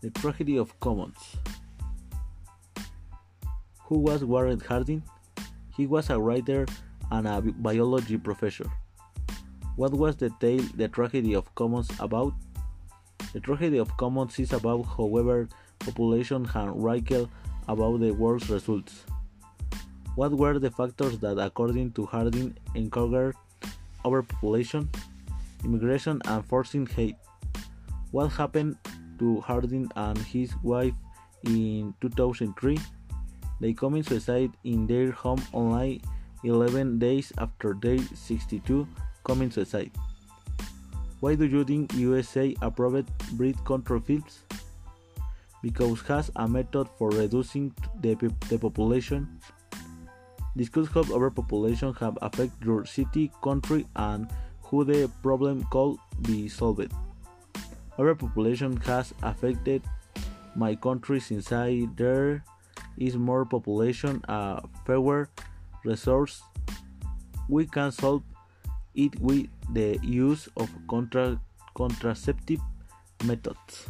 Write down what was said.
The Tragedy of Commons. Who was Warren Harding? He was a writer and a biology professor. What was the tale The Tragedy of Commons about? The Tragedy of Commons is about however population had wriggled about the world's results. What were the factors that, according to Harding, encouraged overpopulation, immigration, and forcing hate? What happened to Harding and his wife in 2003. They committed suicide in their home only 11 days after their 62 committed suicide. Why do you think USA approved breed control films? Because has a method for reducing the, the population. Discuss how overpopulation have affected your city, country, and how the problem could be solved. Overpopulation has affected my country since I there is more population, a fewer resources. We can solve it with the use of contra contraceptive methods.